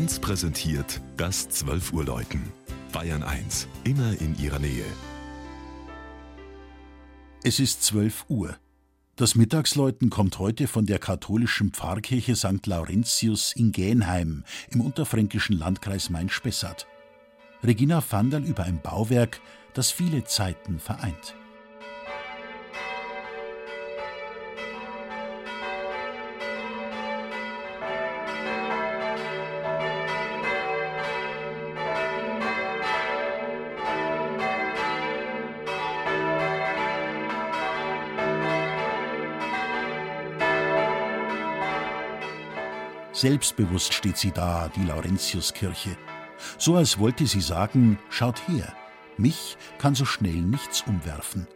1 präsentiert das 12 Uhr Läuten. Bayern 1, immer in ihrer Nähe. Es ist 12 Uhr. Das Mittagsläuten kommt heute von der katholischen Pfarrkirche St. Laurentius in Gähnheim im unterfränkischen Landkreis Main-Spessart. Regina Vandal über ein Bauwerk, das viele Zeiten vereint. Selbstbewusst steht sie da, die Laurentiuskirche. So als wollte sie sagen, schaut her, mich kann so schnell nichts umwerfen.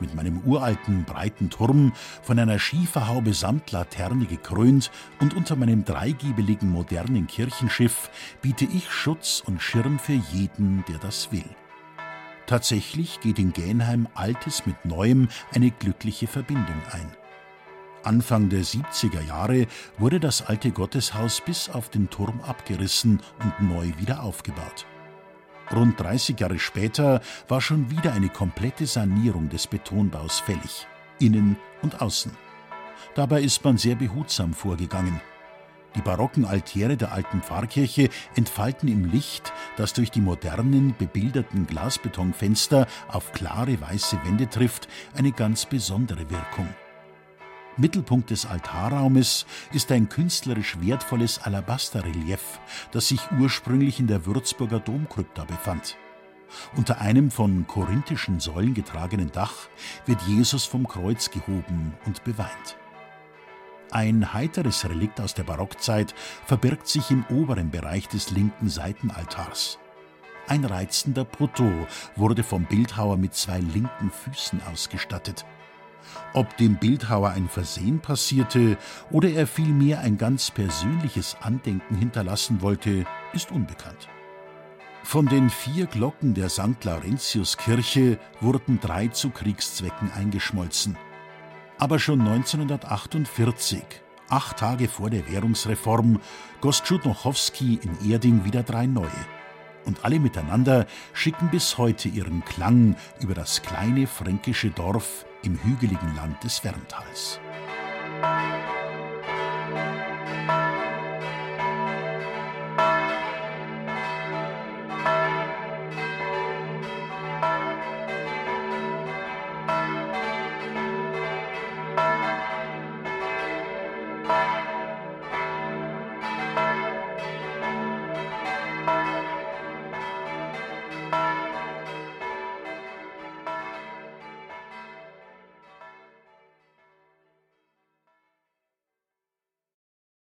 Mit meinem uralten, breiten Turm, von einer Schieferhaube samt Laterne gekrönt und unter meinem dreigiebeligen modernen Kirchenschiff biete ich Schutz und Schirm für jeden, der das will. Tatsächlich geht in Gähnheim Altes mit Neuem eine glückliche Verbindung ein. Anfang der 70er Jahre wurde das alte Gotteshaus bis auf den Turm abgerissen und neu wieder aufgebaut. Rund 30 Jahre später war schon wieder eine komplette Sanierung des Betonbaus fällig, innen und außen. Dabei ist man sehr behutsam vorgegangen. Die barocken Altäre der alten Pfarrkirche entfalten im Licht, das durch die modernen, bebilderten Glasbetonfenster auf klare weiße Wände trifft, eine ganz besondere Wirkung. Mittelpunkt des Altarraumes ist ein künstlerisch wertvolles Alabasterrelief, das sich ursprünglich in der Würzburger Domkrypta befand. Unter einem von korinthischen Säulen getragenen Dach wird Jesus vom Kreuz gehoben und beweint. Ein heiteres Relikt aus der Barockzeit verbirgt sich im oberen Bereich des linken Seitenaltars. Ein reizender Brutto wurde vom Bildhauer mit zwei linken Füßen ausgestattet. Ob dem Bildhauer ein Versehen passierte oder er vielmehr ein ganz persönliches Andenken hinterlassen wollte, ist unbekannt. Von den vier Glocken der St. Laurentius-Kirche wurden drei zu Kriegszwecken eingeschmolzen. Aber schon 1948, acht Tage vor der Währungsreform, goss Tschudnochowski in Erding wieder drei neue. Und alle miteinander schicken bis heute ihren Klang über das kleine fränkische Dorf im hügeligen Land des Werntals.